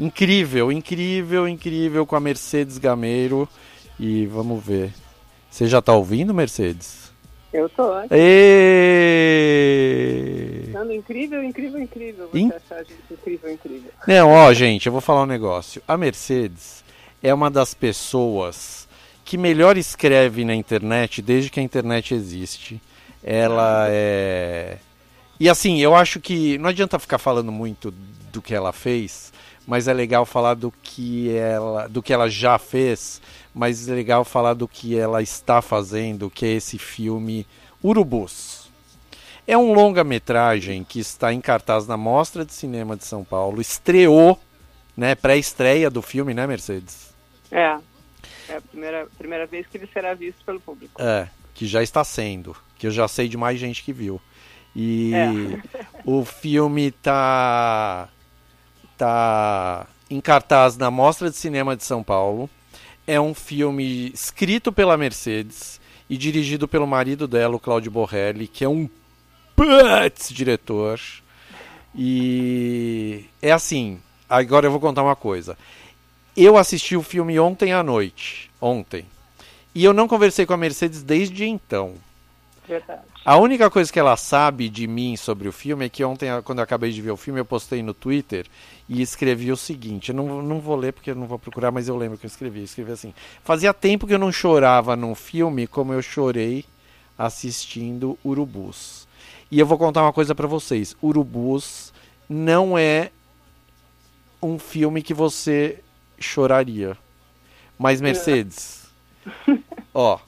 Incrível, incrível, incrível com a Mercedes Gameiro. E vamos ver. Você já tá ouvindo, Mercedes? Eu tô. Êêêê! Não, incrível, incrível, incrível. Você In- achar a gente incrível, incrível. Não, ó, gente, eu vou falar um negócio. A Mercedes é uma das pessoas que melhor escreve na internet desde que a internet existe. Ela é. E assim, eu acho que não adianta ficar falando muito do que ela fez, mas é legal falar do que ela, do que ela já fez, mas é legal falar do que ela está fazendo, que é esse filme Urubus. É um longa-metragem que está em cartaz na Mostra de Cinema de São Paulo. Estreou, né, pré-estreia do filme, né, Mercedes? É. É a primeira, primeira vez que ele será visto pelo público. É, que já está sendo, que eu já sei de mais gente que viu. E É. o filme tá tá em cartaz na Mostra de Cinema de São Paulo. É um filme escrito pela Mercedes e dirigido pelo marido dela, o Claudio Borrelli, que é um putz diretor. E é assim, agora eu vou contar uma coisa. Eu assisti o filme ontem à noite, ontem. E eu não conversei com a Mercedes desde então. Verdade. A única coisa que ela sabe de mim sobre o filme é que ontem, quando eu acabei de ver o filme, eu postei no Twitter e escrevi o seguinte: eu não, não vou ler porque eu não vou procurar, mas eu lembro que eu escrevi. Eu escrevi assim: Fazia tempo que eu não chorava num filme como eu chorei assistindo Urubus. E eu vou contar uma coisa pra vocês: Urubus não é um filme que você choraria. Mas, Mercedes, ó.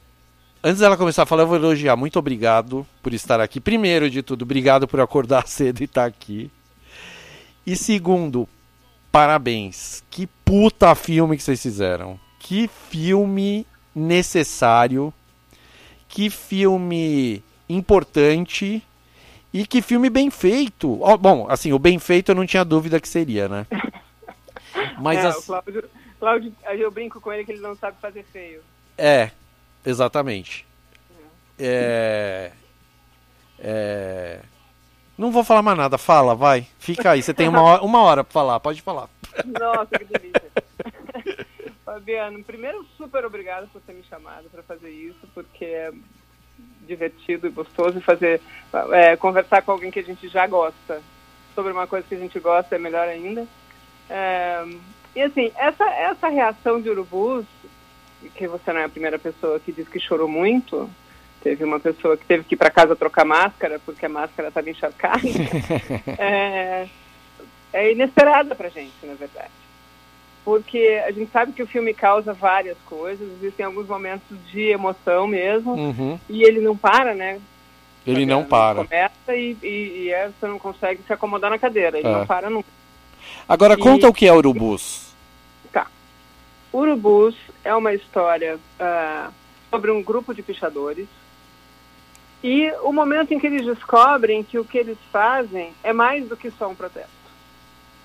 Antes dela começar a falar, eu vou elogiar. Muito obrigado por estar aqui. Primeiro de tudo, obrigado por acordar cedo e estar aqui. E segundo, parabéns. Que puta filme que vocês fizeram. Que filme necessário. Que filme importante. E que filme bem feito. Ó, bom, assim, o bem feito eu não tinha dúvida que seria, né? Mas é, assim- o Cláudio, Cláudio, aí eu brinco com ele que ele não sabe fazer feio. É, exatamente. É, é, não vou falar mais nada, fala, vai. Fica aí, você tem uma hora, uma hora pra falar, pode falar. Nossa, que delícia. Fabiano, primeiro, super obrigado por ter me chamado para fazer isso, porque é divertido e gostoso fazer, é, conversar com alguém que a gente já gosta sobre uma coisa que a gente gosta é melhor ainda. É, e assim, essa, essa reação de urubus, que você não é a primeira pessoa que diz que chorou muito, teve uma pessoa que teve que ir para casa trocar máscara porque a máscara estava encharcada, é, é inesperada pra gente, na verdade. Porque a gente sabe que o filme causa várias coisas, existem alguns momentos de emoção mesmo, Uhum. e ele não para, né? Ele não para. Começa e, e, e é, você não consegue se acomodar na cadeira, ele É. não para nunca. Agora E- conta o que é Urubus. Urubus é uma história ah, sobre um grupo de pichadores e o momento em que eles descobrem que o que eles fazem é mais do que só um protesto.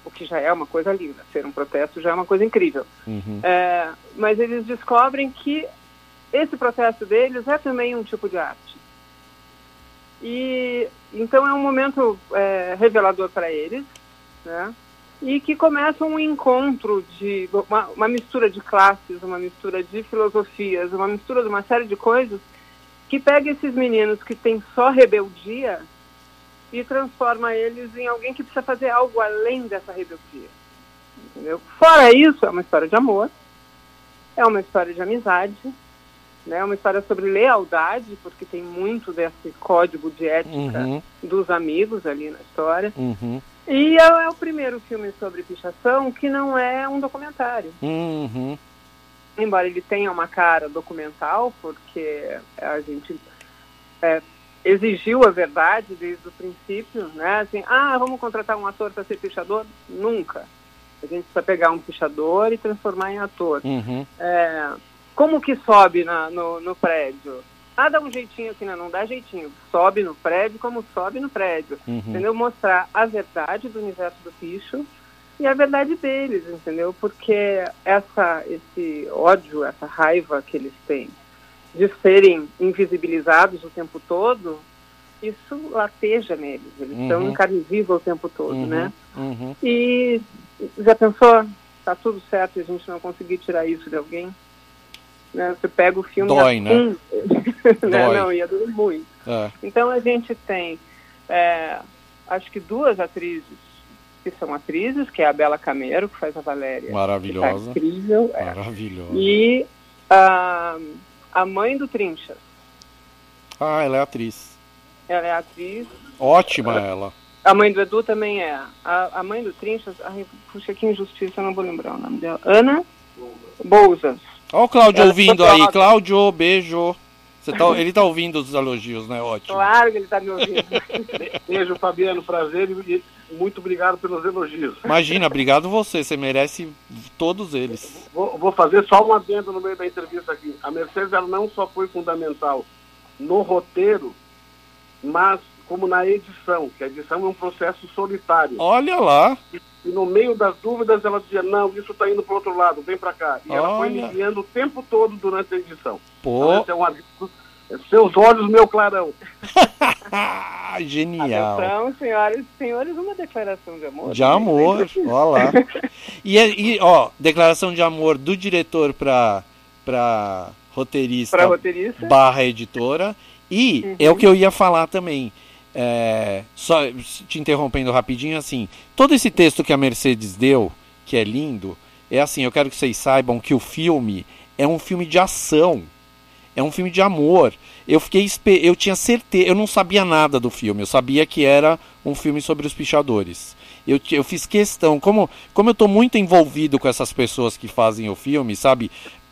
O que já é uma coisa linda, ser um protesto já é uma coisa incrível. Uhum. É, mas eles descobrem que esse protesto deles é também um tipo de arte. E então é um momento é, revelador para eles, né? E que começa um encontro de uma, uma mistura de classes, uma mistura de filosofias, uma mistura de uma série de coisas que pega esses meninos que têm só rebeldia e transforma eles em alguém que precisa fazer algo além dessa rebeldia. Entendeu? Fora isso, é uma história de amor, é uma história de amizade, né? é uma história sobre lealdade, porque tem muito desse código de ética Uhum. dos amigos ali na história. Uhum. E é, é o primeiro filme sobre pichação que não é um documentário. Uhum. Embora ele tenha uma cara documental, porque a gente é, exigiu a verdade desde o princípio, né? Assim, ah, vamos contratar um ator para ser pichador? Nunca. A gente precisa pegar um pichador e transformar em ator. Uhum. É, como que sobe na- no, no prédio? Ah, dá um jeitinho aqui, não, não dá jeitinho. Sobe no prédio como sobe no prédio. Uhum. Entendeu? Mostrar a verdade do universo do picho e a verdade deles, entendeu? Porque essa, esse ódio, essa raiva que eles têm de serem invisibilizados o tempo todo isso lateja neles. Eles Uhum. estão em carne viva o tempo todo, Uhum, né? uhum. E já pensou, tá tudo certo e a gente não conseguir tirar isso de alguém? Né? Você pega o filme Dói, e né? né? Não, ia doer muito. É. Então a gente tem, é, acho que duas atrizes que são atrizes, que é a Bela Camero, que faz a Valéria. que tá Maravilhosa. incrível. é. Maravilhosa. E a, a mãe do Trinchas. Ah, ela é atriz. Ela é atriz. Ótima ela. A mãe do Edu também é. A, a mãe do Trinchas, ai, puxa, que injustiça, eu não vou lembrar o nome dela. Ana Bouzas. Olha o Cláudio Ela ouvindo aí. Cláudio, beijo. Você tá, ele tá ouvindo os elogios, né? Ótimo. Claro que ele está me ouvindo. Beijo, Fabiano. Prazer e muito obrigado pelos elogios. Imagina, obrigado você. Você merece todos eles. Vou, vou fazer só um adendo no meio da entrevista aqui. A Mercedes ela não só foi fundamental no roteiro, mas como na edição, que a edição é um processo solitário. Olha lá. E no meio das dúvidas ela dizia, não, isso está indo para outro lado, vem para cá. E ela foi me Olha. guiando o tempo todo durante a edição. Pô, Então, esse é um. Seus olhos, meu clarão. genial. Atenção, senhoras e senhores, uma declaração de amor. De amor, ó lá. E, é- e, ó, declaração de amor do diretor pra roteirista Para roteirista. barra editora. E Uhum. é o que eu ia falar também. É, só te interrompendo rapidinho, assim, todo esse texto que a Mercedes deu, que é lindo, é assim, eu quero que vocês saibam que o filme é um filme de ação. É um filme de amor. Eu fiquei eu tinha certeza, eu não sabia nada do filme, eu sabia que era um filme sobre os pichadores. Eu, eu fiz questão, como, como eu tô muito envolvido com essas pessoas que fazem o filme, sabe?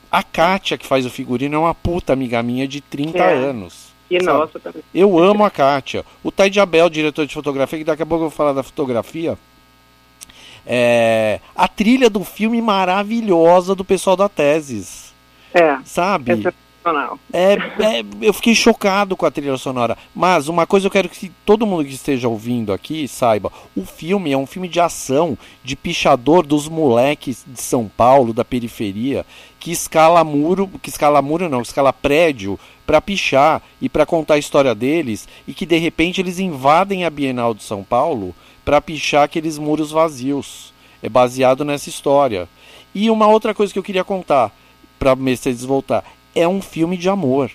A Kátia, que faz o figurino, é uma puta amiga minha de 30 É. anos. E sabe? nossa também. Eu amo a Kátia. O Tai de Abel, diretor de fotografia, que daqui a pouco eu vou falar da fotografia. É, a trilha do filme maravilhosa do pessoal da Teses. É, Sabe? é sensacional. É, é, eu fiquei chocado com a trilha sonora. Mas uma coisa eu quero que todo mundo que esteja ouvindo aqui saiba: o filme é um filme de ação, de pichador dos moleques de São Paulo, da periferia, que escala muro, que escala muro não, escala prédio para pichar e para contar a história deles e que de repente eles invadem a Bienal de São Paulo para pichar aqueles muros vazios. É baseado nessa história. E uma outra coisa que eu queria contar para Mercedes voltar é um filme de amor.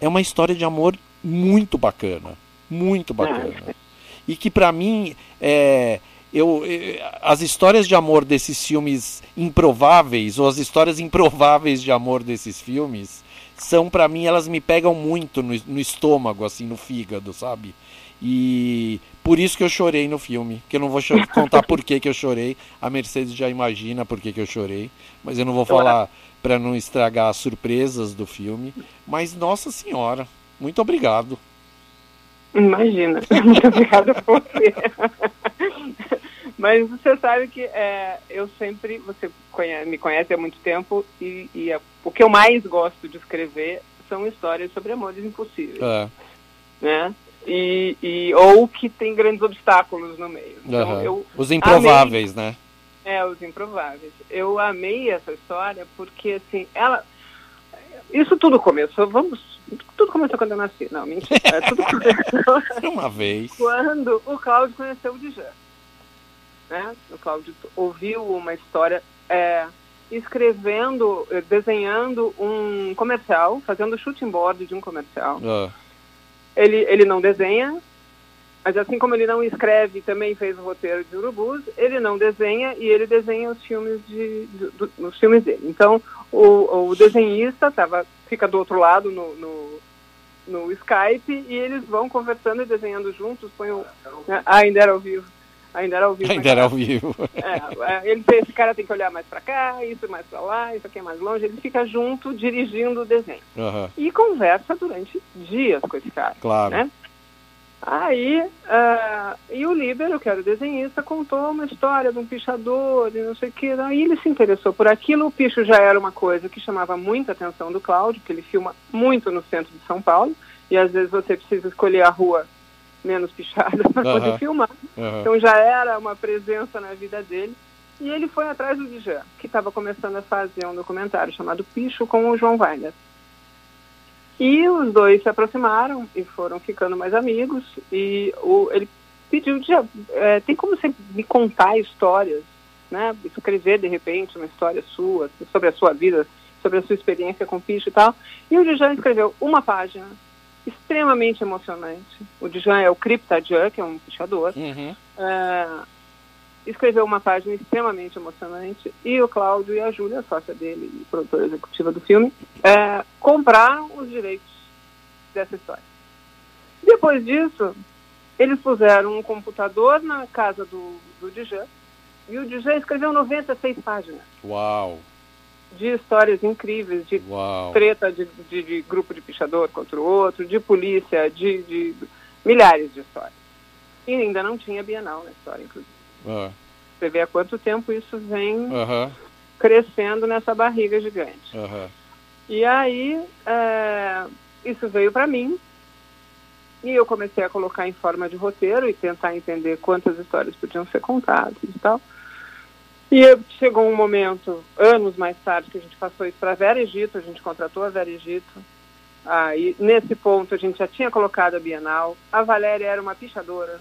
É uma história de amor muito bacana, muito bacana. E que para mim é eu, eh, as histórias de amor desses filmes improváveis ou as histórias improváveis de amor desses filmes são para mim elas me pegam muito no, no estômago assim no fígado sabe e por isso que eu chorei no filme que eu não vou contar por que, que eu chorei a Mercedes já imagina por que, que eu chorei mas eu não vou falar para não estragar as surpresas do filme mas nossa senhora muito obrigado Imagina. Muito obrigada por você. Mas você sabe que é, eu sempre, você conhe- me conhece há muito tempo e, e é- o que eu mais gosto de escrever são histórias sobre amores impossíveis, é, né? E, e- ou que tem grandes obstáculos no meio. Então, aham. eu os improváveis né é, os improváveis. Eu amei essa história porque, assim, ela. Isso tudo começou, vamos. Tudo começou quando eu nasci. Não, mentira. É, tudo começou uma vez quando o Cláudio conheceu o Djan. Né? O Cláudio ouviu uma história é, escrevendo, desenhando um comercial, fazendo shooting board de um comercial. Ah, Ele, ele não desenha, mas assim como ele não escreve, também fez o roteiro de Urubus, ele não desenha e ele desenha os filmes de, do- os filmes dele. Então, o, o desenhista tava, fica do outro lado no, no, no Skype e eles vão conversando e desenhando juntos. Põe o, né? ah, ainda era ao vivo. Ainda era ao vivo. ainda era ao vivo É, é, ele esse cara tem que olhar mais para cá, isso mais para lá, isso aqui é mais longe. Ele fica junto dirigindo o desenho Aham, e conversa durante dias com esse cara. claro Né? Aí, ah, e o Líbero, que era o desenhista, contou uma história de um pichador e não sei o que. Aí ele se interessou por aquilo. O picho já era uma coisa que chamava muita atenção do Cláudio, porque ele filma muito no centro de São Paulo. E às vezes você precisa escolher a rua menos pichada para Aham. poder filmar. aham. Então já era uma presença na vida dele. E ele foi atrás do Djan, que estava começando a fazer um documentário chamado Picho com o João Weiner. E os dois se aproximaram e foram ficando mais amigos. E o, ele pediu, de, é, tem como você me contar histórias, né? Escrever de repente uma história sua, sobre a sua vida, sobre a sua experiência com picho e tal. E o Djan escreveu uma página extremamente emocionante. O Djan é o Cryptadjan, que é um pichador. Uhum. É, escreveu uma página extremamente emocionante e o Cláudio e a Júlia, sócia dele e produtora executiva do filme, é, compraram os direitos dessa história. Depois disso, eles puseram um computador na casa do, do Djan e o Djan escreveu 96 páginas. Uau! De histórias incríveis, de Uau. treta de, de, de, grupo de pichador contra o outro, de polícia, de, de milhares de histórias. E ainda não tinha Bienal na história, inclusive. Ah. Você vê há quanto tempo isso vem Uhum. crescendo nessa barriga gigante. Uhum. E aí, é, isso veio para mim, e eu comecei a colocar em forma de roteiro e tentar entender quantas histórias podiam ser contadas e tal. E chegou um momento, anos mais tarde, que a gente passou isso para a Vera Egito, a gente contratou a Vera Egito. Aí, nesse ponto, a gente já tinha colocado a Bienal. A Valéria era uma pichadora,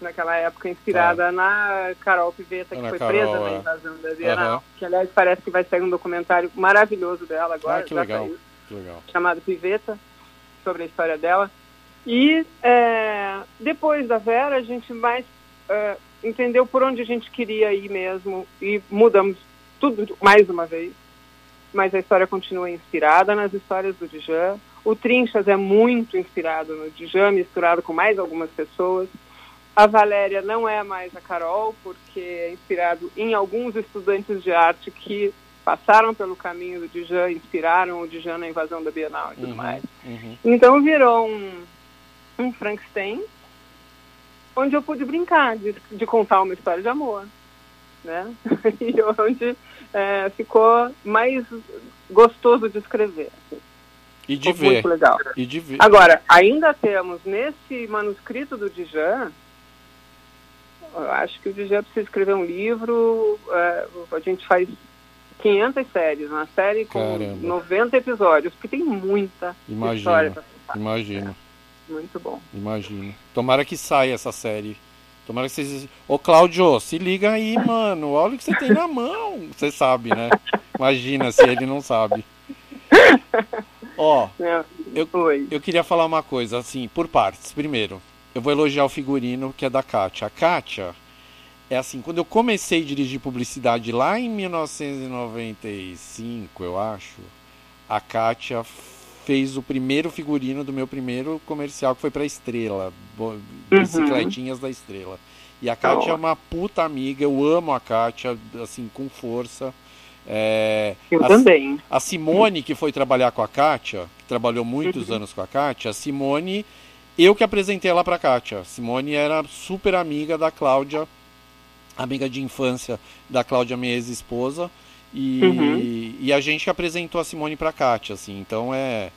naquela época, inspirada Tá. na Carol Piveta, que Na foi Carol, presa é. na invasão da Bienal. Aham. Que, aliás, parece que vai sair um documentário maravilhoso dela agora. Ah, que legal. saiu Que legal. chamado Piveta, sobre a história dela. E é, depois da Vera, a gente mais é, entendeu por onde a gente queria ir mesmo e mudamos tudo mais uma vez. Mas a história continua inspirada nas histórias do Djan. O Trinchas é muito inspirado no Djan, misturado com mais algumas pessoas. A Valéria não é mais a Carol, porque é inspirado em alguns estudantes de arte que passaram pelo caminho do Djan, inspiraram o Djan na invasão da Bienal e tudo Uhum. mais. Uhum. Então virou um, um Frankenstein, onde eu pude brincar de, de contar uma história de amor, né? E onde é, ficou mais gostoso de escrever. assim. E de Ficou ver. muito legal. E de ver. Agora, ainda temos nesse manuscrito do Dijan, eu acho que o Dijan precisa escrever um livro, é, a gente faz 500 séries, uma série com Caramba. 90 episódios, porque tem muita Imagino. história para contar. Imagino, Muito bom. imagino. Tomara que saia essa série. Tomara que vocês. Ô, Cláudio, se liga aí, mano. Olha o que você tem na mão. Você sabe, né? Imagina se ele não sabe. Ó, É, Eu- eu queria falar uma coisa, assim, por partes. Primeiro, eu vou elogiar o figurino que é da Kátia. A Kátia é assim, quando eu comecei a dirigir publicidade lá em 1995, eu acho, a Kátia fez o primeiro figurino do meu primeiro comercial, que foi pra Estrela, bo- Bicicletinhas da Estrela. E a Kátia é uma puta amiga, eu amo a Kátia, assim, com força. É, Eu a- também. a Simone, que foi trabalhar com a Kátia, que trabalhou muitos anos com a Kátia, a Simone, eu que apresentei ela pra Kátia. Simone era super amiga da Cláudia, amiga de infância da Cláudia, minha ex-esposa, e, Uhum. e a gente que apresentou a Simone pra Kátia, assim. Então é,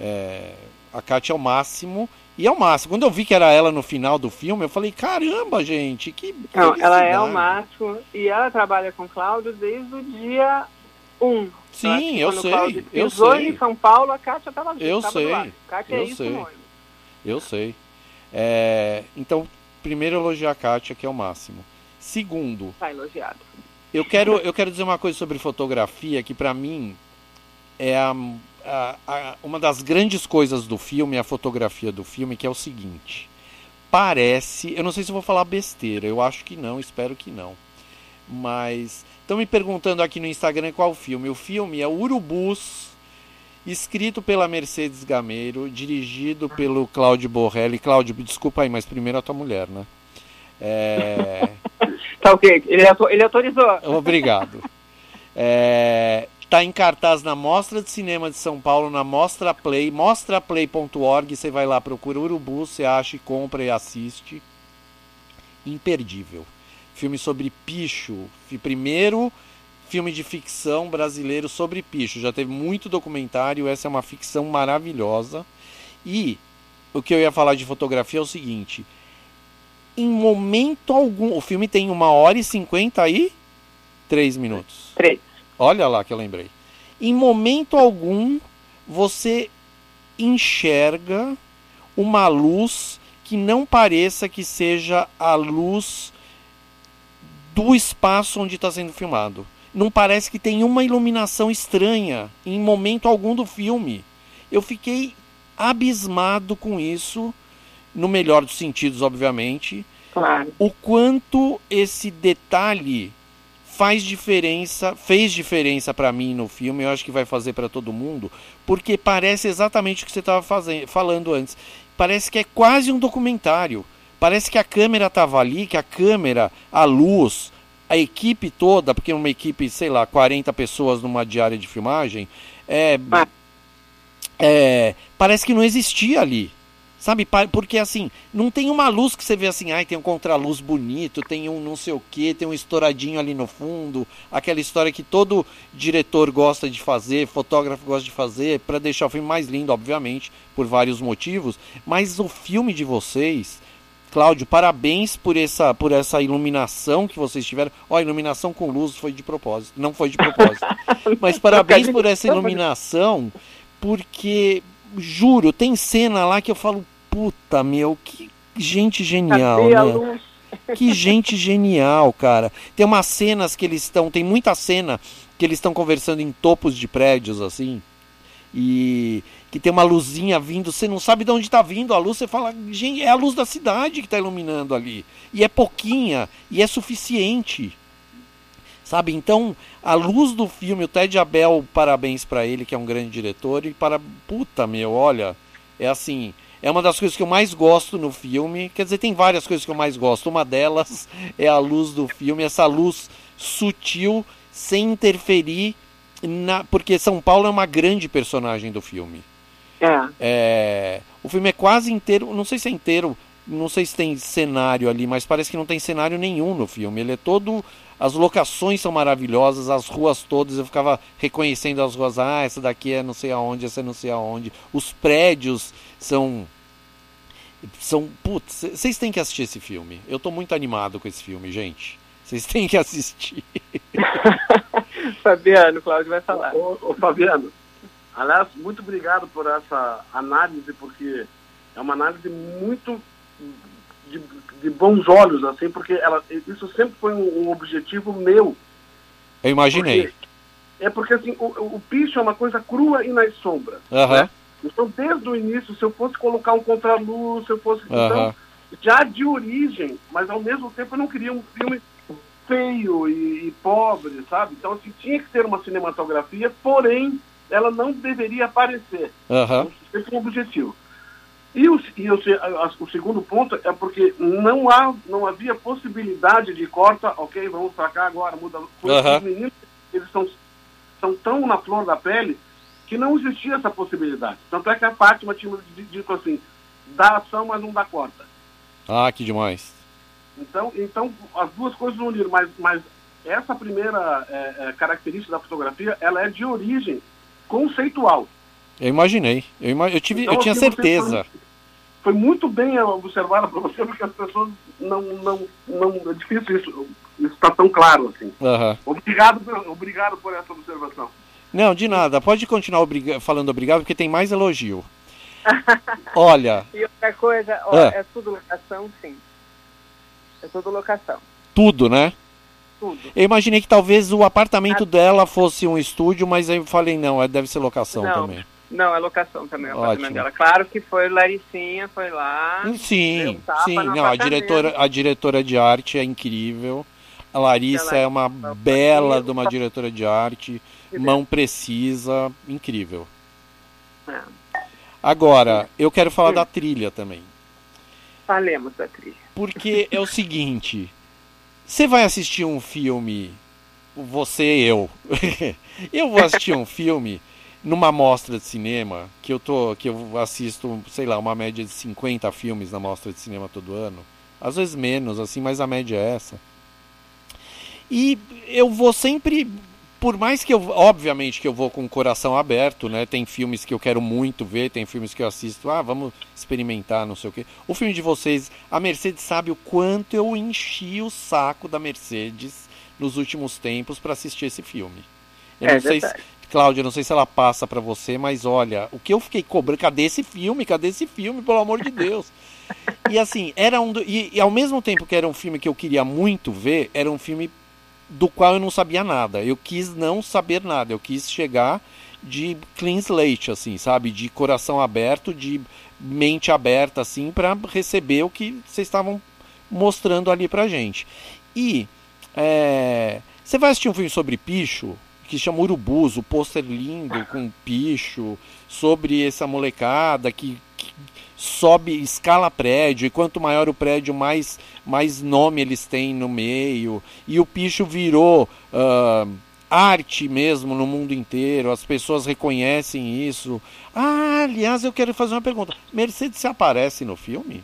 é- A Kátia é o máximo. E é o máximo. Quando eu vi que era ela no final do filme, eu falei, caramba, gente, que. Não, ela é o felicidade." máximo e ela trabalha com o Cláudio desde o dia 1. Sim, eu quando sei, eu sei. em São Paulo, a Kátia estava Eu sei, Kátia eu é isso sei. mesmo. Eu sei. É, então, primeiro elogiar a Kátia, que é o máximo. Segundo, Tá elogiado. eu quero, eu quero dizer uma coisa sobre fotografia que pra mim é a, a- a- uma das grandes coisas do filme, a fotografia do filme, que é o seguinte. Parece, eu não sei se vou falar besteira, eu acho que não, espero que não. Mas estão me perguntando aqui no Instagram qual filme. O filme é Urubus, escrito pela Mercedes Gameiro, dirigido pelo Cláudio Borrelli. Cláudio, desculpa aí, mas primeiro a tua mulher, né? É... Tá ok, ele, ele autorizou. Obrigado. É, tá em cartaz na Mostra de Cinema de São Paulo, na Mostra Play, mostraplay.org. Você vai lá, procura Urubu, você acha e compra e assiste. Imperdível. Filme sobre picho. Primeiro filme de ficção brasileiro sobre picho. Já teve muito documentário, essa é uma ficção maravilhosa. E o que eu ia falar de fotografia é o seguinte: em momento algum, o filme tem uma hora e cinquenta e três minutos. Três. Olha lá que eu lembrei. Em momento algum você enxerga uma luz que não pareça que seja a luz do espaço onde está sendo filmado. Não parece que tem uma iluminação estranha em momento algum do filme. Eu fiquei abismado com isso, no melhor dos sentidos, obviamente. Claro. O quanto esse detalhe faz diferença, fez diferença para mim no filme, eu acho que vai fazer para todo mundo, porque parece exatamente o que você estava falando antes. Parece que é quase um documentário. Parece que a câmera estava ali, que a câmera, a luz, a equipe toda, porque uma equipe, sei lá, 40 pessoas numa diária de filmagem, é, é, parece que não existia ali. Sabe, porque assim, não tem uma luz que você vê assim, ai, tem um contraluz bonito, tem um não sei o que, tem um estouradinho ali no fundo, aquela história que todo diretor gosta de fazer, fotógrafo gosta de fazer, para deixar o filme mais lindo, obviamente, por vários motivos, mas o filme de vocês, Cláudio, parabéns por essa, por essa iluminação que vocês tiveram. Ó, a iluminação com luz foi de propósito, não foi de propósito. mas parabéns por essa iluminação, porque juro, tem cena lá que eu falo, puta meu, que gente genial, né? Que gente genial, cara. Tem umas cenas que eles estão, tem muita cena que eles estão conversando em topos de prédios assim. E que tem uma luzinha vindo, você não sabe de onde está vindo a luz, você fala, gente, é a luz da cidade que está iluminando ali. E é pouquinha, e é suficiente. Sabe? Então, a luz do filme, o Ted Abel, parabéns para ele, que é um grande diretor, e para. Puta, meu, olha, é assim. É uma das coisas que eu mais gosto no filme. Quer dizer, tem várias coisas que eu mais gosto. Uma delas é a luz do filme, essa luz sutil, sem interferir na. Porque São Paulo é uma grande personagem do filme. É. é. O filme é quase inteiro, não sei se é inteiro, não sei se tem cenário ali, mas parece que não tem cenário nenhum no filme. Ele é todo as locações são maravilhosas, as ruas todas, eu ficava reconhecendo as ruas, ah, essa daqui é não sei aonde, essa é não sei aonde. Os prédios são são, putz, vocês têm que assistir esse filme. Eu tô muito animado com esse filme, gente. Vocês têm que assistir. Fabiano, Cláudio vai falar. Ô, ô, Fabiano, aliás, muito obrigado por essa análise, porque é uma análise muito de, de bons olhos, assim, porque ela, isso sempre foi um, um objetivo meu. Eu imaginei. Porque, é porque assim, o, o picho é uma coisa crua e nas sombras. Uhum. Né? Então, desde o início, se eu fosse colocar um contraluz, se eu fosse. Uhum. Então, já de origem, mas ao mesmo tempo eu não queria um filme feio e, e, pobre, sabe? Então, assim, tinha que ter uma cinematografia, porém, ela não deveria aparecer. Uhum. Esse é um objetivo. E, o, e o, o, segundo ponto é porque não, há, não havia possibilidade de corta, ok, vamos para cá agora, muda. Uhum. Os meninos, eles são, são tão na flor da pele que não existia essa possibilidade. Tanto é que a Fátima tinha dito assim, dá ação, mas não dá corta. Ah, que demais. Então, então as duas coisas uniram, mas, mas essa primeira é, é, característica da fotografia, ela é de origem conceitual. Eu imaginei. Eu, ima... eu, tive... então, eu tinha certeza. Foi, foi, muito bem observado para você, porque as pessoas não. não, não é difícil isso. Isso está tão claro assim. Uhum. Obrigado, obrigado por essa observação. Não, de nada. Pode continuar obriga... falando obrigado, porque tem mais elogio. Olha. E outra coisa, ó, é. é tudo locação, sim. É tudo locação. Tudo, né? Tudo. Eu imaginei que talvez o apartamento dela fosse um estúdio, mas aí eu falei, não, é, deve ser locação não, também. Não, é locação também, o apartamento dela. Claro que foi Laricinha, foi lá. Sim, sim. Não, a diretora, a diretora de arte é incrível. A Larissa é uma bela de uma diretora de arte, mão precisa, incrível. É. Agora, eu quero falar da trilha também. Falemos da trilha. Porque é o seguinte, você vai assistir um filme, você e eu. eu vou assistir um filme numa mostra de cinema, que eu tô que eu assisto, sei lá, uma média de 50 filmes na mostra de cinema todo ano, às vezes menos assim, mas a média é essa. E eu vou sempre por mais que eu, obviamente que eu vou com o coração aberto, né? Tem filmes que eu quero muito ver, tem filmes que eu assisto, ah, vamos experimentar, não sei o quê. O filme de vocês, a Mercedes sabe o quanto eu enchi o saco da Mercedes nos últimos tempos para assistir esse filme. Eu é, não sei se, Cláudia, não sei se ela passa para você, mas olha, o que eu fiquei cobrando, cadê esse filme? Cadê esse filme, pelo amor de Deus? E assim, era um. Do, e, e, ao mesmo tempo que era um filme que eu queria muito ver, era um filme do qual eu não sabia nada. Eu quis não saber nada, eu quis chegar de clean slate, assim, sabe? De coração aberto, de mente aberta, assim, para receber o que vocês estavam mostrando ali pra gente. E é, você vai assistir um filme sobre picho, que chama Urubus, o pôster lindo com picho, sobre essa molecada que, que, sobe, escala prédio, e quanto maior o prédio, mais, mais nome eles têm no meio. E o picho virou. Uh, arte mesmo no mundo inteiro, as pessoas reconhecem isso. Ah, aliás, eu quero fazer uma pergunta. Mercedes se aparece no filme?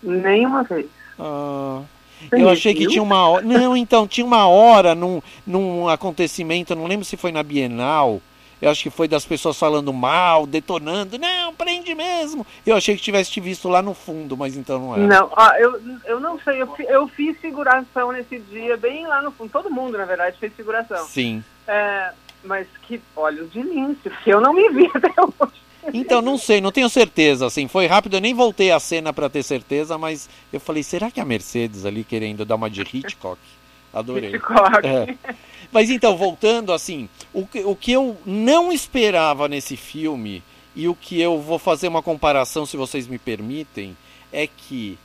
Nenhuma vez. Ah, eu achei que tinha uma hora. Não, então, tinha uma hora num, num acontecimento, não lembro se foi na Bienal, eu acho que foi das pessoas falando mal, detonando. Não, prende mesmo. Eu achei que tivesse te visto lá no fundo, mas então não era. Não, eu, eu não sei. Eu, eu fiz figuração nesse dia, bem lá no fundo. Todo mundo, na verdade, fez figuração. Sim. É, mas que olhos de lince, que eu não me vi até hoje. Então, não sei, não tenho certeza, assim, foi rápido, eu nem voltei a cena para ter certeza, mas eu falei, será que a Mercedes ali querendo dar uma de Hitchcock? Adorei. É. Mas então, voltando assim, o que, o que eu não esperava nesse filme, e o que eu vou fazer uma comparação, se vocês me permitem, é que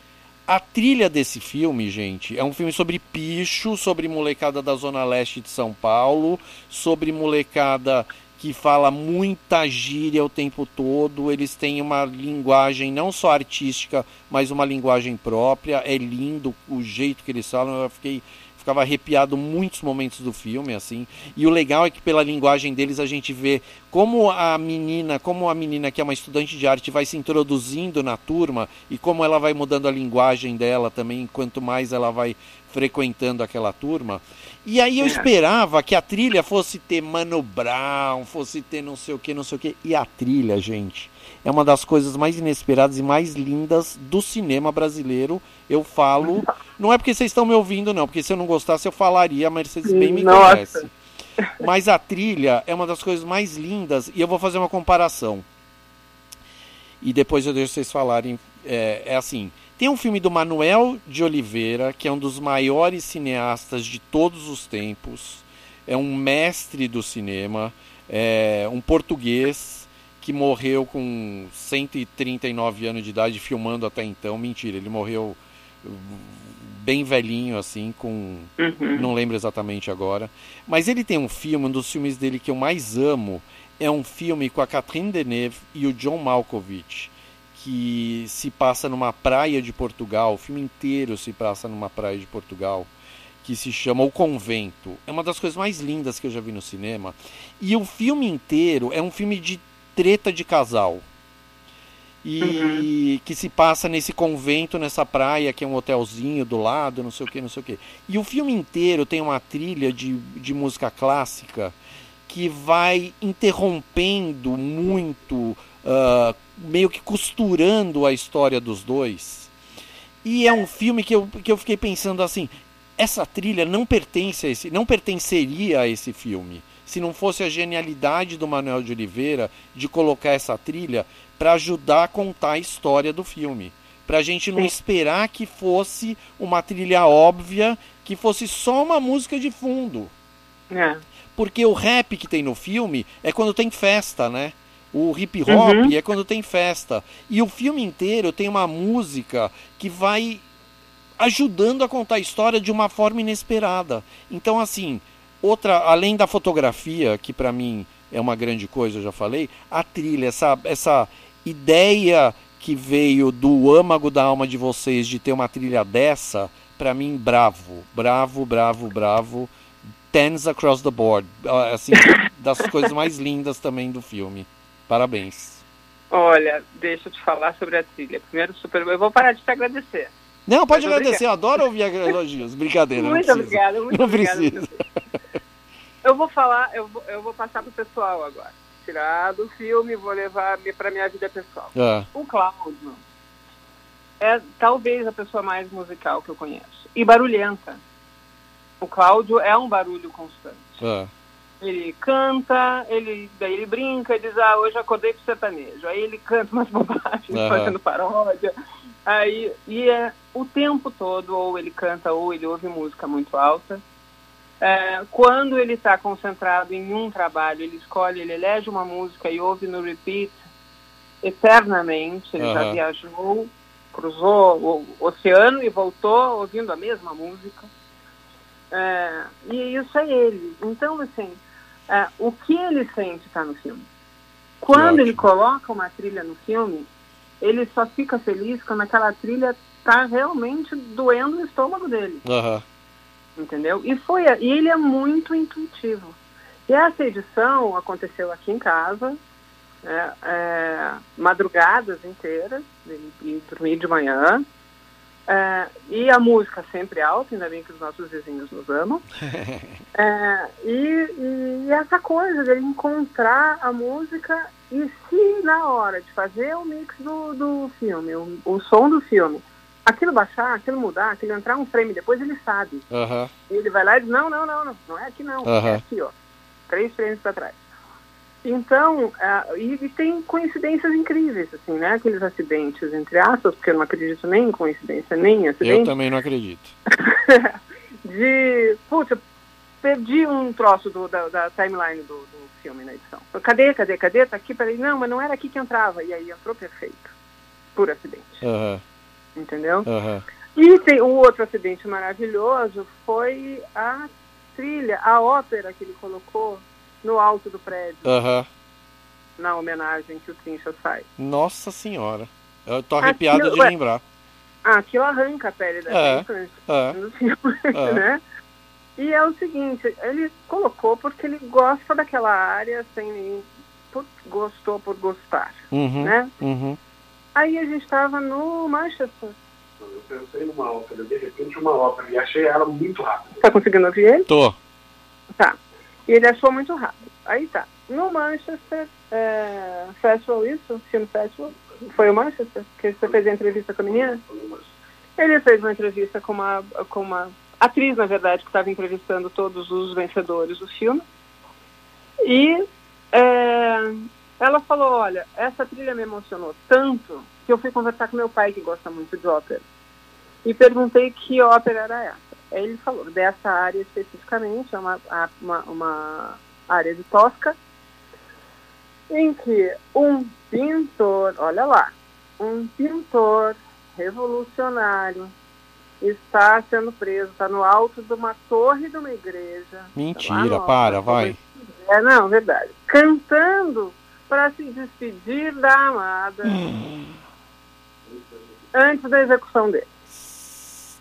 a trilha desse filme, gente, é um filme sobre picho, sobre molecada da Zona Leste de São Paulo, sobre molecada que fala muita gíria o tempo todo. Eles têm uma linguagem não só artística, mas uma linguagem própria. É lindo o jeito que eles falam. Eu fiquei ficava arrepiado muitos momentos do filme, assim. E o legal é que pela linguagem deles a gente vê como a menina, como a menina que é uma estudante de arte vai se introduzindo na turma e como ela vai mudando a linguagem dela também, quanto mais ela vai frequentando aquela turma. E aí eu é. esperava que a trilha fosse ter Mano Brown, fosse ter não sei o que, não sei o que. E a trilha, gente, é uma das coisas mais inesperadas e mais lindas do cinema brasileiro. Eu falo, não é porque vocês estão me ouvindo, não, porque se eu não gostasse eu falaria, a Mercedes bem me Nossa. conhece. Mas a trilha é uma das coisas mais lindas e eu vou fazer uma comparação. E depois eu deixo vocês falarem. É, é assim: tem um filme do Manuel de Oliveira, que é um dos maiores cineastas de todos os tempos, é um mestre do cinema, é um português que morreu com 139 anos de idade filmando até então. Mentira, ele morreu bem velhinho assim, com uhum. não lembro exatamente agora. Mas ele tem um filme, um dos filmes dele que eu mais amo, é um filme com a Catherine Deneuve e o John Malkovich, que se passa numa praia de Portugal. O filme inteiro se passa numa praia de Portugal que se chama O Convento. É uma das coisas mais lindas que eu já vi no cinema. E o filme inteiro é um filme de treta de casal. E uhum. que se passa nesse convento, nessa praia, que é um hotelzinho do lado, não sei o que, não sei o que. E o filme inteiro tem uma trilha de, de música clássica que vai interrompendo muito, uh, meio que costurando a história dos dois. E é um filme que eu, que eu fiquei pensando assim, essa trilha não pertence a esse, não pertenceria a esse filme se não fosse a genialidade do Manuel de Oliveira de colocar essa trilha para ajudar a contar a história do filme. Para a gente não esperar que fosse uma trilha óbvia, que fosse só uma música de fundo. É. Porque o rap que tem no filme é quando tem festa, né? O hip hop uhum. é quando tem festa. E o filme inteiro tem uma música que vai ajudando a contar a história de uma forma inesperada. Então, assim, Outra, além da fotografia, que para mim é uma grande coisa, eu já falei, a trilha, essa, essa ideia que veio do âmago da alma de vocês de ter uma trilha dessa, para mim, bravo, bravo, bravo, bravo. Tens across the board. Assim, das coisas mais lindas também do filme. Parabéns. Olha, deixa eu te falar sobre a trilha. Primeiro, super. Eu vou parar de te agradecer. Não, pode Mas agradecer, eu adoro ouvir elogios. Brincadeira. Muito obrigada, muito não obrigada. Precisa. Eu vou falar, eu vou, eu vou passar pro pessoal agora. Tirar do filme, vou levar para minha vida pessoal. É. O Cláudio é talvez a pessoa mais musical que eu conheço. E barulhenta. O Cláudio é um barulho constante. É. ele canta, ele, daí ele brinca, diz, ah, hoje acordei pro sertanejo. Aí ele canta umas bobagens, uhum. fazendo paródia. Aí, e é o tempo todo, ou ele canta, ou ele ouve música muito alta. É, quando ele está concentrado em um trabalho, ele escolhe, ele elege uma música e ouve no repeat eternamente. Ele uhum. já viajou, cruzou o oceano e voltou ouvindo a mesma música. É, e isso é ele. Então, assim, é, o que ele sente está no filme. Quando ele coloca uma trilha no filme, ele só fica feliz quando aquela trilha está realmente doendo o estômago dele. Uhum. Entendeu? E, foi, e ele é muito intuitivo. E essa edição aconteceu aqui em casa, é, é, madrugadas inteiras, e dormir de manhã, é, e a música sempre alta, ainda bem que os nossos vizinhos nos amam. é, e, e, essa coisa dele encontrar a música e se na hora de fazer o mix do, do filme, o, o som do filme, aquilo baixar, aquilo mudar, aquilo entrar um frame depois, ele sabe. Uhum. E ele vai lá e diz, não, não, não, não, não é aqui não, uhum. é aqui, ó. Três frames para trás. Então, uh, e, tem coincidências incríveis, assim, né? Aqueles acidentes, entre aspas, porque eu não acredito nem em coincidência, nem em acidente. Eu também não acredito. de, putz, eu perdi um troço do, da, da timeline do, do, filme na edição. Cadê, cadê, cadê? Tá aqui, peraí. Não, mas não era aqui que entrava. E aí entrou perfeito, por acidente. Uhum. Entendeu? Uhum. E tem um outro acidente maravilhoso, foi a trilha, a ópera que ele colocou no alto do prédio. Uhum. Na homenagem que o Trincha faz. Nossa senhora. Eu tô arrepiado aquilo, de ué, lembrar. Ah, aquilo arranca a pele da é, gente é, no filme, é. né? E é o seguinte, ele colocou porque ele gosta daquela área sem nem por, gostou por gostar, uhum, né? Uhum. Aí a gente estava no Manchester. Eu pensei numa ópera, de repente uma ópera, e achei ela muito rápida. Tá conseguindo ouvir ele? Tô. Tá. E ele achou muito rápido. Aí tá. No Manchester é, Festival, isso? Film Festival? Foi o Manchester? Que você fez a entrevista com a menina? Ele fez uma entrevista com uma, com uma atriz, na verdade, que estava entrevistando todos os vencedores do filme. E é, ela falou, olha, essa trilha me emocionou tanto que eu fui conversar com meu pai, que gosta muito de ópera. E perguntei que ópera era essa ele falou dessa área especificamente, é uma, uma, uma área de Tosca, em que um pintor, olha lá, um pintor revolucionário está sendo preso, está no alto de uma torre de uma igreja. Mentira, tá para, vai. É, não, verdade. Cantando para se despedir da amada hum. antes da execução dele.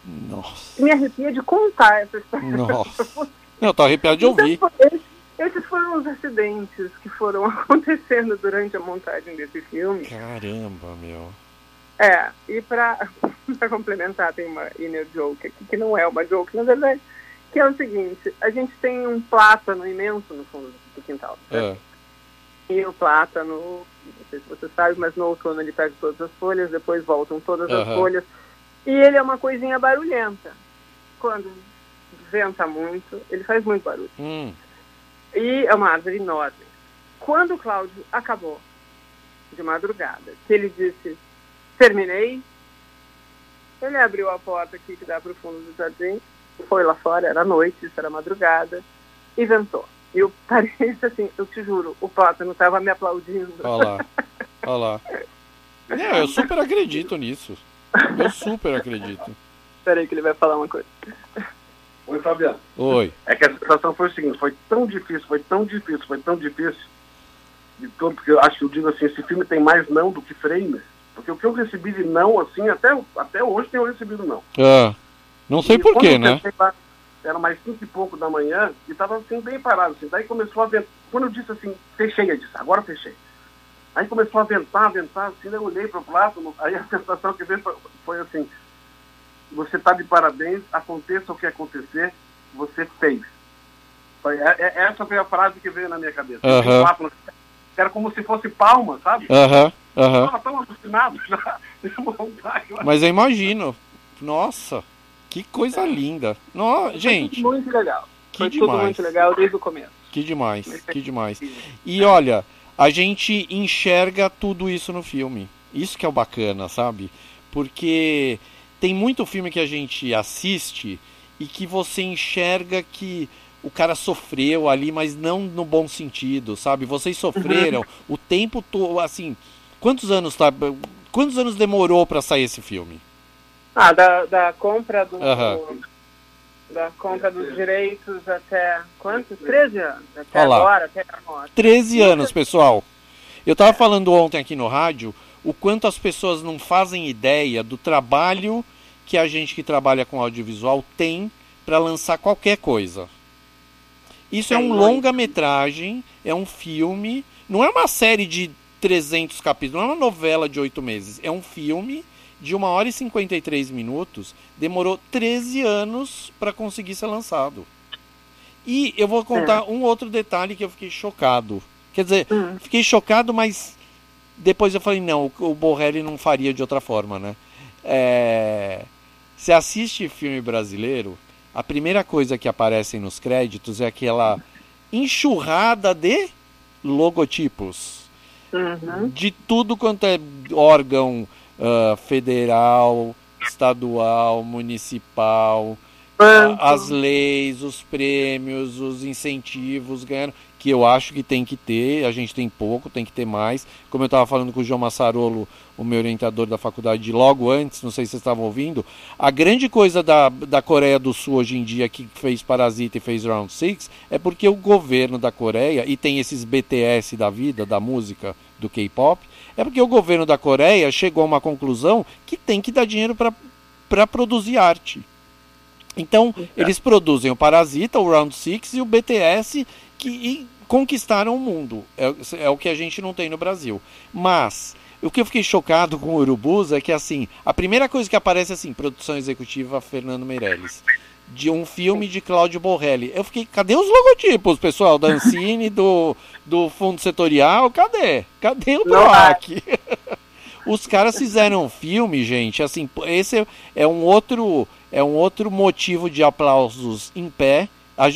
Nossa. Me arrepia de contar essa história. Nossa. Eu tô arrepiado de ouvir. Então, esses foram os acidentes que foram acontecendo durante a montagem desse filme. Caramba, meu. É, e pra, pra complementar, tem uma inner joke aqui, que não é uma joke, na verdade, que é o seguinte, a gente tem um plátano imenso no fundo do quintal. É. E o plátano, não sei se você sabe, mas no outono ele perde todas as folhas, depois voltam todas as folhas e ele é uma coisinha barulhenta. Quando venta muito, ele faz muito barulho. Hum. E é uma árvore enorme. Quando o Cláudio acabou de madrugada, que ele disse, terminei, ele abriu a porta aqui que dá para o fundo do jardim, foi lá fora, era noite, isso era madrugada, e ventou. E eu parece assim, eu te juro, o plátano estava me aplaudindo. Olha lá, olha lá. Não, eu super acredito nisso. Eu super acredito. Peraí que ele vai falar uma coisa. Oi, Fabiano. Oi. É que a sensação foi o seguinte, foi tão difícil, foi tão difícil, foi tão difícil, de todo, porque eu acho que eu digo assim, esse filme tem mais não do que frames. Porque o que eu recebi de não, assim, até, até hoje tenho recebido não. Ah, não sei porquê, né? Lá, era mais cinco e pouco da manhã e tava assim, bem parado. Assim, daí começou a ver. Quando eu disse assim, fechei, eu disse, agora fechei. Aí começou a ventar, ventar, assim, eu olhei para o Plátano, aí a sensação que veio foi, foi assim, você está de parabéns, aconteça o que acontecer, você fez. Foi, é, é, essa foi a frase que veio na minha cabeça. Uhum. Plátano, era como se fosse palma, sabe? Aham, uhum. aham. Uhum. tão alucinado já. Mas eu imagino. Nossa, que coisa linda. No, gente. Muito legal. Que Foi demais. tudo muito legal desde o começo. Que demais, que demais. E olha, a gente enxerga tudo isso no filme. Isso que é o bacana, sabe? Porque tem muito filme que a gente assiste e que você enxerga que o cara sofreu ali, mas não no bom sentido, sabe? Vocês sofreram uhum. o tempo todo, assim, quantos anos tá, quantos anos demorou para sair esse filme? Ah, da, da compra do, uhum. Da compra dos direitos até quantos? 13 anos, até Olha agora, até a morte. 13 anos, pessoal. Eu tava falando ontem aqui no rádio o quanto as pessoas não fazem ideia do trabalho que a gente que trabalha com audiovisual tem para lançar qualquer coisa. Isso é um longa-metragem, é um filme, não é uma série de 300 capítulos, não é uma novela de 8 meses, é um filme de 1 hora e 53 minutos, demorou 13 anos para conseguir ser lançado. E eu vou contar um outro detalhe que eu fiquei chocado. Quer dizer, Hum. fiquei chocado, mas depois eu falei, não, o Borrelli não faria de outra forma, né? É... Você assiste filme brasileiro, a primeira coisa que aparece nos créditos é aquela enxurrada de logotipos. Uhum. De tudo quanto é órgão uh, federal, estadual, municipal, Banco. as leis, os prêmios, os incentivos ganhando, que eu acho que tem que ter, a gente tem pouco, tem que ter mais. Como eu estava falando com o João Massarolo, o meu orientador da faculdade, logo antes, não sei se vocês estavam ouvindo, a grande coisa da, da Coreia do Sul hoje em dia, que fez Parasita e fez Round Six, é porque o governo da Coreia, e tem esses BTS da vida, da música, do K-pop, é porque o governo da Coreia chegou a uma conclusão que tem que dar dinheiro para produzir arte. Então, eles produzem o Parasita, o Round Six e o BTS que conquistaram o mundo. É, é, o que a gente não tem no Brasil. Mas o que eu fiquei chocado com o Urubus é que assim, a primeira coisa que aparece é assim, produção executiva Fernando Meirelles. De um filme de Cláudio Borrelli. Eu fiquei, cadê os logotipos, pessoal? Da Ancine, do, do Fundo Setorial? Cadê? Cadê o PROAC? Os caras fizeram um filme, gente, assim, esse é um outro é um outro motivo de aplausos em pé,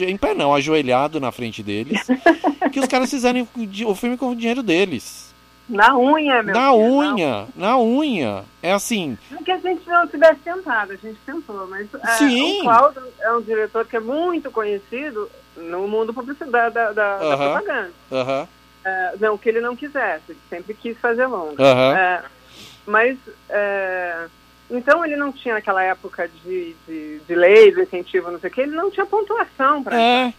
em pé não, ajoelhado na frente deles, que os caras fizeram o filme com o dinheiro deles. Na unha, meu Na filho, unha, na unha. É assim. Não que a gente não tivesse tentado, a gente tentou, mas é, Sim. o Cláudio é um diretor que é muito conhecido no mundo publicidade da, da, da Aham. propaganda. Aham. É, não que ele não quisesse, ele sempre quis fazer longa. Aham. É, mas, é, então ele não tinha naquela época de, de, de leis, incentivo, não sei o que, ele não tinha pontuação para É.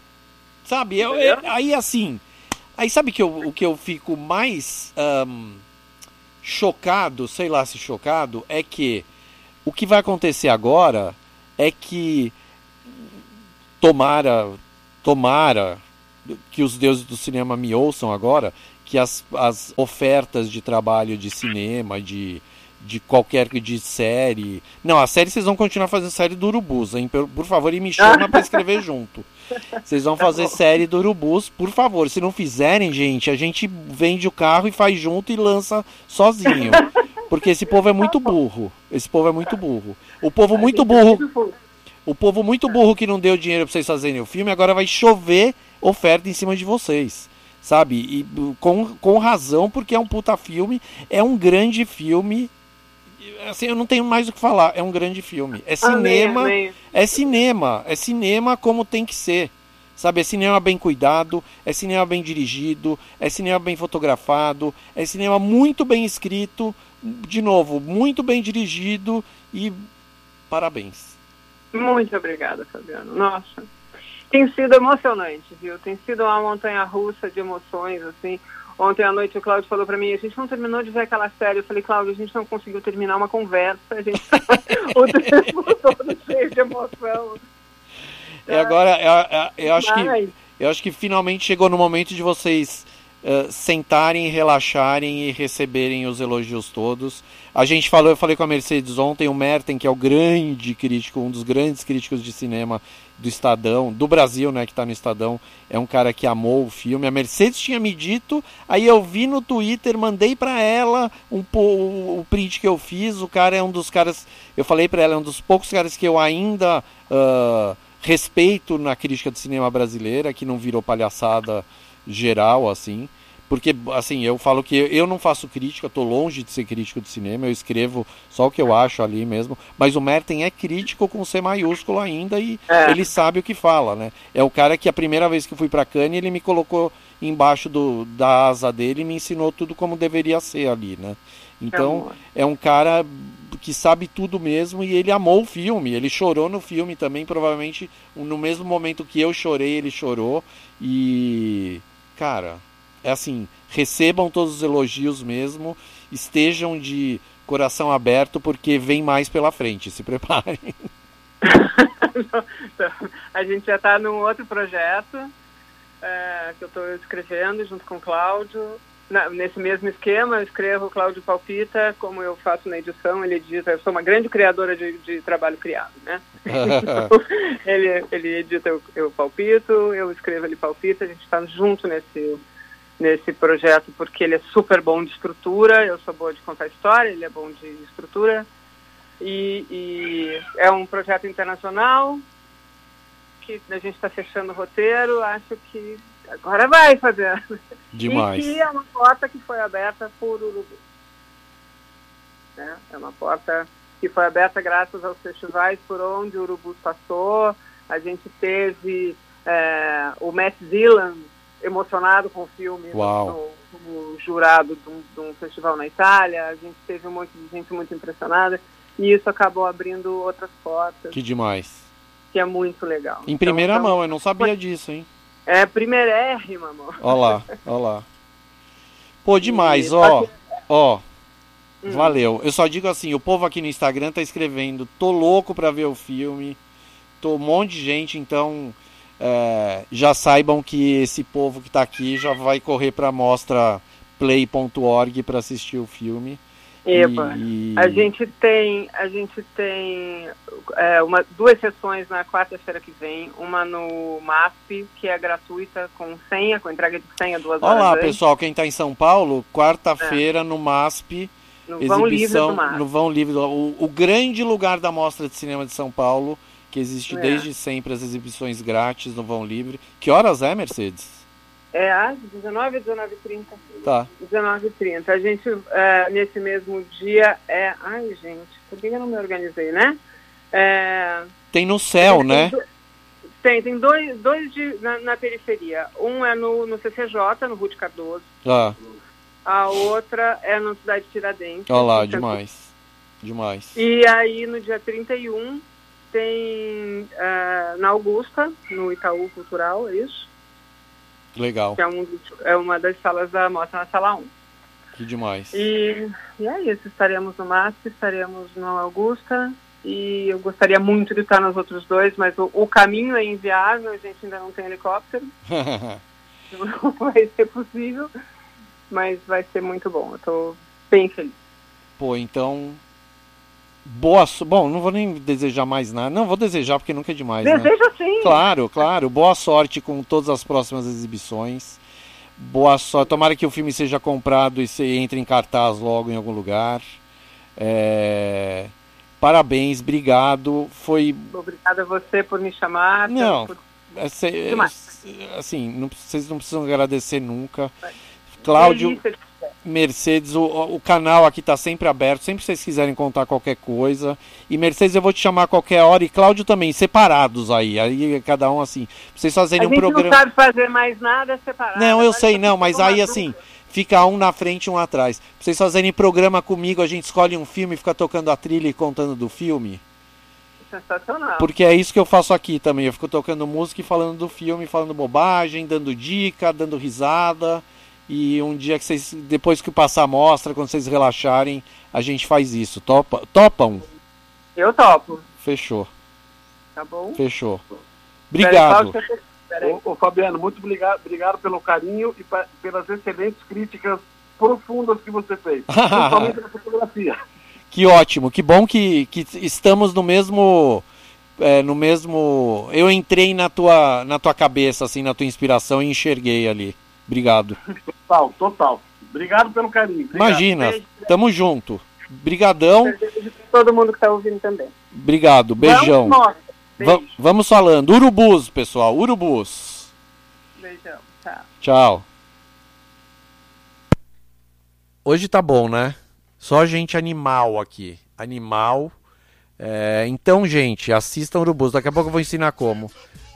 Sabe, eu, eu- aí assim. Aí sabe que eu, o que eu fico mais ahn, chocado, sei lá se chocado, é que o que vai acontecer agora é que tomara, tomara que os deuses do cinema me ouçam agora, que as, as ofertas de trabalho de cinema, de, de qualquer de série. Não, a série vocês vão continuar fazendo série do Urubus, hein? Por, por favor, e me chama para escrever junto. Vocês vão fazer série do Urubus, por favor. Se não fizerem, gente, a gente vende o carro e faz junto e lança sozinho. Porque esse povo é muito burro. Esse povo é muito burro. O povo muito burro. O povo muito burro que não deu dinheiro pra vocês fazerem o filme, agora vai chover oferta em cima de vocês. Sabe? E com, com razão, porque é um puta filme, é um grande filme. Assim, eu não tenho mais o que falar, é um grande filme. É cinema, Amém, amém. é cinema, é cinema como tem que ser. Sabe, é cinema bem cuidado, é cinema bem dirigido, é cinema bem fotografado, é cinema muito bem escrito, de novo, muito bem dirigido e parabéns. Muito obrigada, Fabiano. Nossa. Tem sido emocionante, viu? Tem sido uma montanha russa de emoções, assim. Ontem à noite o Cláudio falou pra mim, a gente não terminou de ver aquela série. Eu falei, Cláudio, a gente não conseguiu terminar uma conversa. A gente o tempo todo cheio de emoção. E agora, eu, eu acho que eu acho que finalmente chegou no momento de vocês eh, sentarem, relaxarem e receberem os elogios todos. A gente falou, eu falei com a Mercedes ontem, o Merten, que é o grande crítico, um dos grandes críticos de cinema do Estadão, do Brasil, né, que tá no Estadão, é um cara que amou o filme. A Mercedes tinha me dito, aí eu vi no Twitter, mandei pra ela um o print que eu fiz. O cara é um dos caras, eu falei pra ela, é um dos poucos caras que eu ainda ah, respeito na crítica de cinema brasileira, que não virou palhaçada geral, assim. Porque, assim, eu falo que eu não faço crítica, estou longe de ser crítico de cinema, eu escrevo só o que eu acho ali mesmo. Mas o Merten é crítico com C maiúsculo ainda e é. ele sabe o que fala, né? É o cara que a primeira vez que eu fui para Cannes, ele me colocou embaixo do, da asa dele e me ensinou tudo como deveria ser ali, né? Então, é um cara que sabe tudo mesmo e ele amou o filme, ele chorou no filme também, provavelmente no mesmo momento que eu chorei, ele chorou e cara, é assim, recebam todos os elogios mesmo, estejam de coração aberto porque vem mais pela frente, se preparem. a gente já está num outro projeto é, que eu estou escrevendo junto com o Cláudio. Na, nesse mesmo esquema, eu escrevo o Cláudio Palpita, como eu faço na edição, ele edita, eu sou uma grande criadora de, de trabalho criado, né? então, ele, ele edita, eu, eu palpito, eu escrevo, ele palpita, a gente está junto nesse, nesse projeto porque ele é super bom de estrutura, eu sou boa de contar história, ele é bom de estrutura. E, e é um projeto internacional que a gente está fechando o roteiro, acho que agora vai fazer. Demais. E que é uma porta que foi aberta por Urubu. Né? É uma porta que foi aberta graças aos festivais por onde o Urubu passou. A gente teve é, o Matt Dillon emocionado com o filme no, como jurado de um, de um, festival na Itália. A gente teve um monte de gente muito impressionada e isso acabou abrindo outras portas. Que demais. Que é muito legal. Em primeira então, mão, eu não sabia disso, hein? É primeirérrima, amor. Olha lá, olha lá. Pô, demais, ó. Ó. Hum. Valeu. Eu só digo assim, o povo aqui no Instagram tá escrevendo, tô louco pra ver o filme. Tô um monte de gente, então é, já saibam que esse povo que está aqui já vai correr para a mostra play.org para assistir o filme. Epa, e... a gente tem, a gente tem é, uma, duas sessões na quarta-feira que vem, uma no MASP, que é gratuita, com senha, com entrega de senha duas horas Olá, pessoal, quem está em São Paulo, quarta-feira é. no MASP, no exibição, Vão Livre do MASP. no Vão Livre, o, o grande lugar da Mostra de Cinema de São Paulo, que existe é. desde sempre as exibições grátis no Vão Livre. Que horas é, Mercedes? É às 19 19h30. Tá. 19h30. A gente, é, nesse mesmo dia, é. Ai, gente, por que eu não me organizei, né? É... Tem no céu, né? Tem, tem dois, dois de, na, na, periferia. Um é no, no CCJ, no Ruth Cardoso. Ah. A outra é no Cidade Tiradentes. Olha lá, demais. Demais. E aí, no dia 31, tem uh, na Augusta, no Itaú Cultural, é isso? Legal. Que é, um, é uma das salas da mostra na sala 1. Que demais. E, e é isso, estaremos no MASP, estaremos no Augusta, e eu gostaria muito de estar nos outros dois, mas o, o caminho é inviável, a gente ainda não tem helicóptero. não vai ser possível, mas vai ser muito bom, eu estou bem feliz. Pô, então Boa Bom, não vou nem desejar mais nada. Não, vou desejar porque nunca é demais. Né? Desejo né? sim. Claro, claro. Boa sorte com todas as próximas exibições. Boa sorte. Tomara que o filme seja comprado e se entre em cartaz logo em algum lugar. É... Parabéns, obrigado. Foi. Obrigada a você por me chamar. Não. Por... É, assim, não, vocês não precisam agradecer nunca. Cláudio. Delícia Mercedes, o, o canal aqui está sempre aberto, sempre vocês quiserem contar qualquer coisa. E Mercedes, eu vou te chamar a qualquer hora. E Cláudio também, separados aí. Aí cada um assim. vocês fazerem um programa. não sabe fazer mais nada separado. Não, eu sei, não, mas aí assim. Fica um na frente e um atrás. Pra vocês fazerem programa comigo, a gente escolhe um filme, fica tocando a trilha e contando do filme. Sensacional. Porque é isso que eu faço aqui também. Eu fico tocando música e falando do filme, falando bobagem, dando dica, dando risada. E um dia que vocês, depois que passar a mostra, quando vocês relaxarem, a gente faz isso. Topa, topam? Eu topo. Fechou. Tá bom? Fechou. Obrigado. Ô, ô, Fabiano, muito obrigado, obrigado pelo carinho e pra, pelas excelentes críticas profundas que você fez. Principalmente na fotografia. Que ótimo, que bom que, que estamos no mesmo. É, no mesmo. Eu entrei na tua, na tua cabeça, assim, na tua inspiração e enxerguei ali. Obrigado. Total, total. Obrigado pelo carinho. Obrigado. Imagina, tamo junto. Brigadão. Todo mundo que está ouvindo também. Obrigado, beijão. Vamos, Va vamos falando. Urubus, pessoal. Urubus. Beijão. Tchau. Tchau. Hoje tá bom, né? Só gente animal aqui. Animal. É, então, gente, assistam Urubus. Daqui a pouco eu vou ensinar como.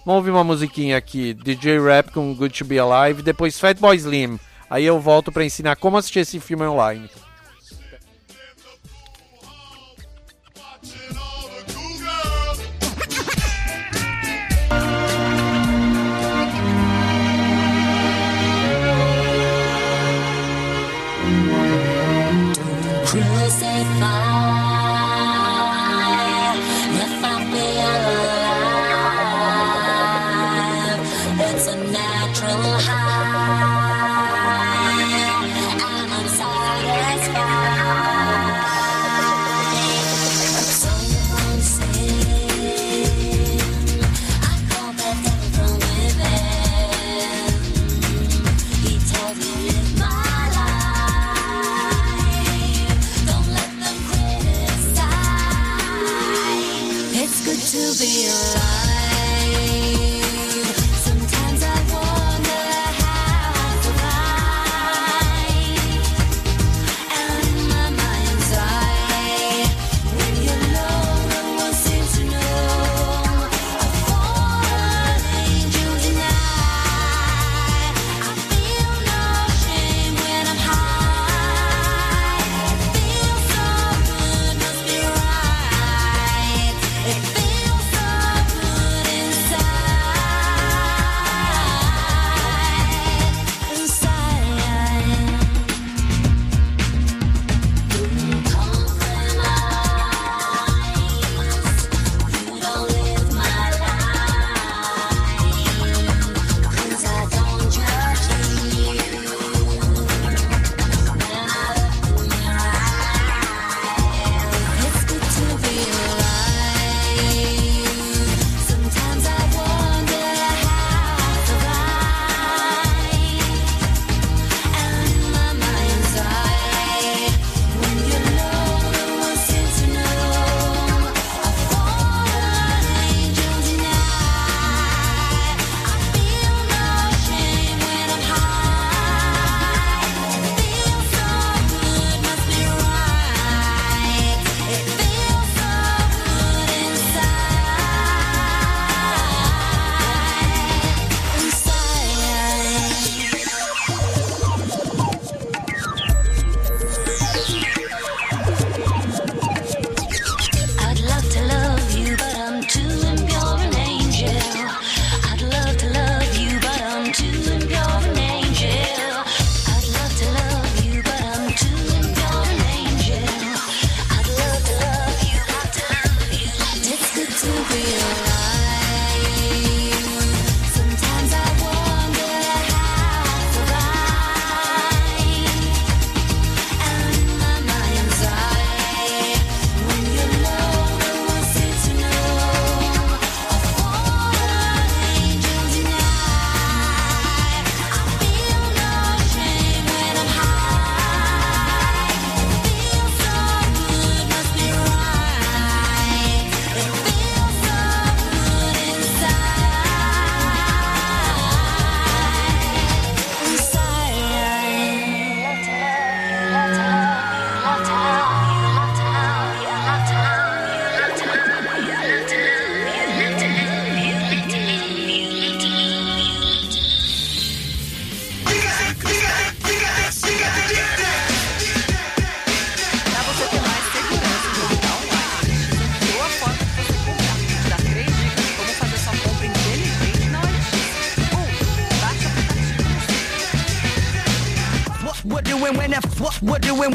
Vamos ouvir uma musiquinha aqui. DJ Rap com Good to Be Alive. Depois Fatboy Slim. Aí eu volto para ensinar como assistir esse filme online.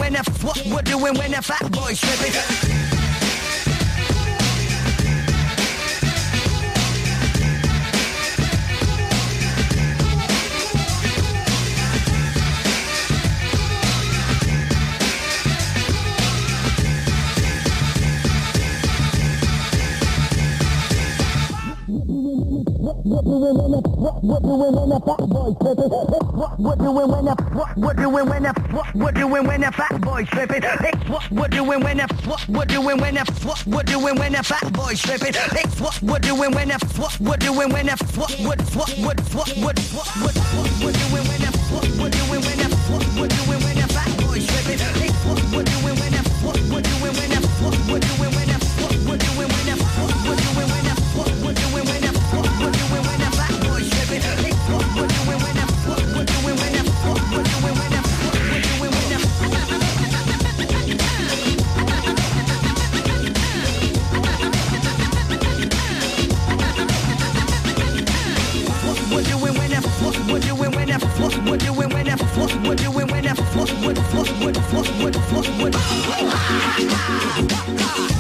when the what we're doing when the fat boys tripping. doing when a what what doing when the fat boy tripping? What what doing when the what what doing when the what what doing when the fat boy tripping? What what doing when the what what doing when the what what doing when the fat boy tripping? What what doing when the what what doing when the what what what what what what what what what doing when the what what doing when the what what doing when a fat boy tripping? What what doing when the what what doing when the what what doing when a whenever floss what do and whenever floss what do and whenever floss what floss what floss what floss what